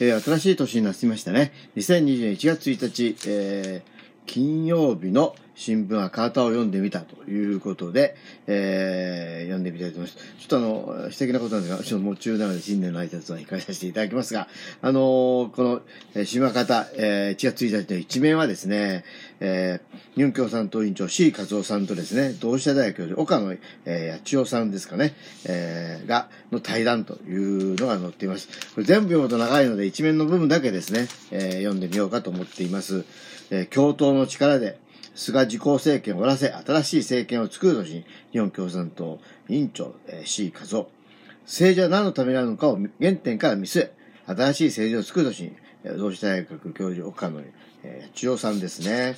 えー、新しい年になりましたね。2021月1日、えー、金曜日の新聞はカータを読んでみたということで、えー、読んでみたいと思います。ちょっとあの、素敵なことなんですが、ちょっともう中なので新年の挨拶は控えさせていただきますが、あのー、この、えー、島方、えー、1月1日の一面はですね、えー、日本共産党委員長 C 和夫さんとですね、同志社大学教授岡野、えー、八千代さんですかね、えー、が、の対談というのが載っています。これ全部読むと長いので一面の部分だけですね、えー、読んでみようかと思っています。えー、共闘の力で、菅自公政権を終わらせ、新しい政権を作るとし、日本共産党委員長、えー、C 和夫。政治は何のためなのかを原点から見据え、新しい政治を作るとし、同志大学教授岡野、えー、千代さんですね。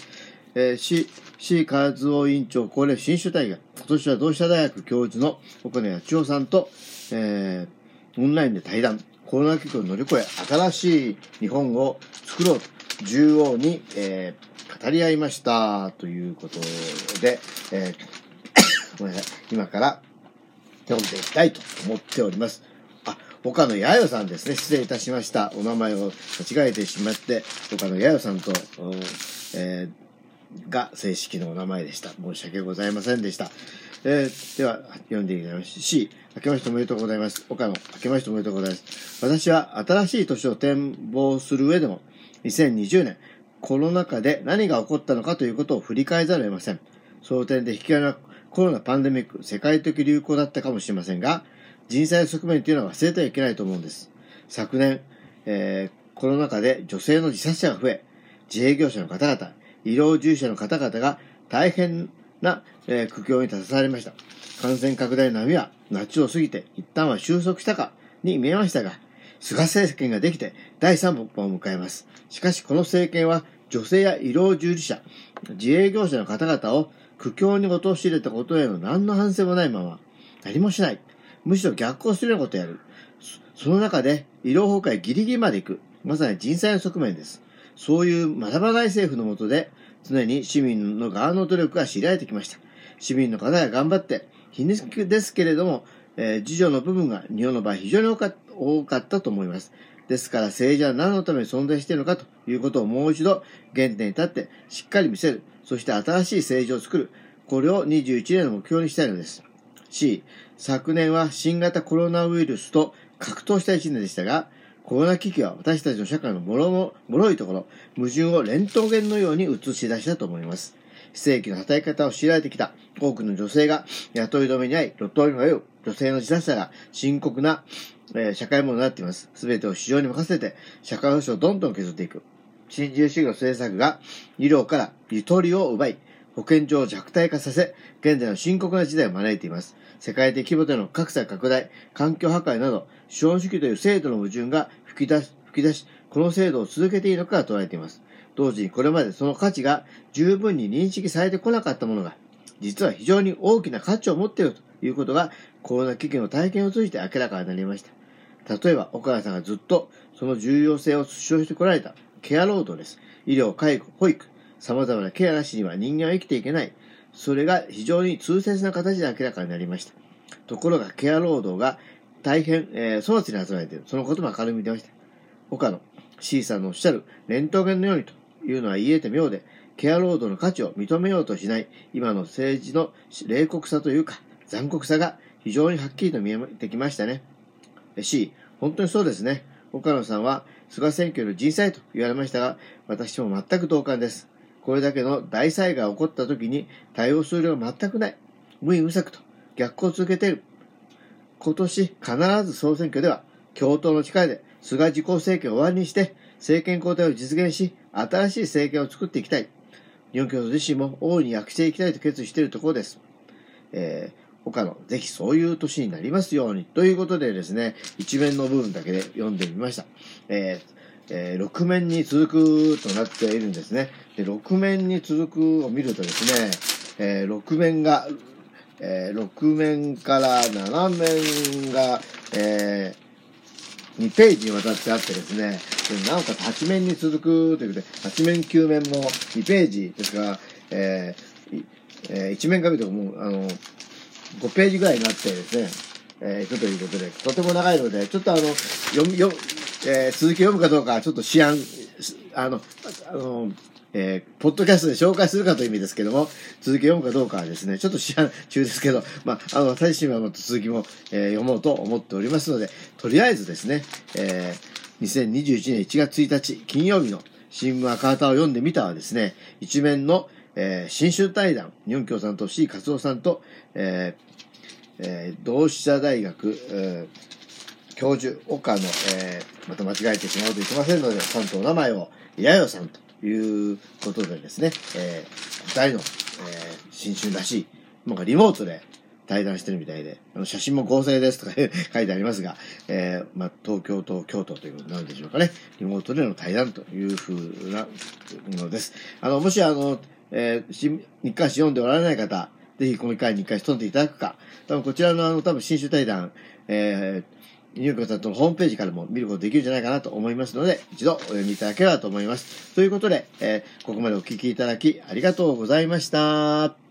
えー、C、C 和夫委員長、高齢新種大学、今年は同志社大学教授の岡野八千代さんと、えー、オンラインで対談、コロナ危機を乗り越え、新しい日本を作ろうと、縦横に、えー、語り合いました。ということで、えー、ごめんなさい。今から読んでいきたいと思っております。あ、岡野八代さんですね。失礼いたしました。お名前を間違えてしまって、岡野八代さんと、えー、が正式のお名前でした。申し訳ございませんでした。えー、では、読んでいきます。C、明けましておめでとうございます。岡野、明けましておめでとうございます。私は新しい年を展望する上でも、2020年、コロナ禍で何が起こったのかということを振り返ざるを得ません。その点で引き金はコロナパンデミック、世界的流行だったかもしれませんが、人災の側面というのは忘れてはいけないと思うんです。昨年、えー、コロナ禍で女性の自殺者が増え、自営業者の方々、医療従事者の方々が大変な、えー、苦境に立たされました。感染拡大の波は夏を過ぎて一旦は収束したかに見えましたが、菅政権ができて第3歩を迎えます。しかしこの政権は女性や医療従事者、自営業者の方々を苦境に陥れたことへの何の反省もないまま、何もしない。むしろ逆行するようなことをやる。その中で医療崩壊ギリギリまで行く。まさに人災の側面です。そういう学ばない政府のもとで、常に市民の側の努力が知られてきました。市民の方が頑張って、皮肉ですけれども、えー、自助の部分が日本の場合非常に多かったと思います。ですから政治は何のために存在しているのかということをもう一度原点に立ってしっかり見せる。そして新しい政治を作る。これを21年の目標にしたいのです。C、昨年は新型コロナウイルスと格闘した1年でしたが、コロナ危機は私たちの社会のもろも、脆いところ、矛盾をレントゲンのように映し出したと思います。非正規の働き方を強いられてきた多くの女性が雇い止めに遭い、路頭に迷う女性の自殺者が深刻な、えー、社会問題になっています。すべてを市場に任せて、社会保障をどんどん削っていく。新自由主義の政策が医療からゆとりを奪い、保健所を弱体化させ、現在の深刻な時代を招いています。世界的規模での格差拡大、環境破壊など、資本主義という制度の矛盾が吹き出し、吹き出し、この制度を続けていいのかと捉えています。同時にこれまでその価値が十分に認識されてこなかったものが、実は非常に大きな価値を持っているということが、コロナ危機の体験を通じて明らかになりました。例えば、岡谷さんがずっとその重要性を主張してこられたケア労働です。医療、介護、保育、様々なケアなしには人間は生きていけない。それが非常に痛切な形で明らかになりました。ところが、ケア労働が大変、えー、粗末に集まれている。そのことも明るみに出ました。岡野、C さんのおっしゃる、レントゲンのようにというのは言えて妙で、ケア労働の価値を認めようとしない今の政治の冷酷さというか残酷さが非常にはっきりと見えてきましたね。C、本当にそうですね。岡野さんは菅選挙の人災と言われましたが、私も全く同感です。これだけの大災害が起こった時に対応する量が全くない。無意無策と逆行を続けている。今年必ず総選挙では共闘の力で菅自公政権を終わりにして政権交代を実現し、新しい政権を作っていきたい。日本共産自身も大いに躍していきたいと決意しているところです。えー他の、ぜひそういう年になりますように。ということでですね、一面の部分だけで読んでみました。えーえー、6面に続くとなっているんですね。で、6面に続くを見るとですね、えー、6面が、えー、6面から7面が、えー、2ページにわたってあってですね、なおかつ8面に続くということで、8面9面も2ページですが、えー、えー、1面紙とかもう、あの、5ページぐらいになってですね、えー、いくということで、とても長いので、ちょっとあの、読み、読えー、続き読むかどうかちょっと思案、あの、あの、えー、ポッドキャストで紹介するかという意味ですけども、続き読むかどうかはですね、ちょっと思案中ですけど、まあ、あの、私自身はもっと続きも、えー、読もうと思っておりますので、とりあえずですね、えー、2021年1月1日金曜日の新聞赤旗を読んでみたはですね、一面の、えー、新春対談、日本共産党 C 勝夫さんと、えーえー、同志社大学、えー、教授、岡野、えー、また間違えてしまうといけませんので、さんとお名前を、やよさんということでですね、えー、二人の、えー、新春らしい、なんかリモートで対談してるみたいで、あの写真も合成ですとか 書いてありますが、えー、まあ、東京と京都ということなんでしょうかね。リモートでの対談というふうなのです。あの、もしあの、えー、日刊誌読んでおられない方、ぜひこの回に一回潜んでいただくか、多分こちらのあの、多分新種対談、えー、ニューヨークさんとのホームページからも見ることできるんじゃないかなと思いますので、一度お読みいただければと思います。ということで、えー、ここまでお聞きいただきありがとうございました。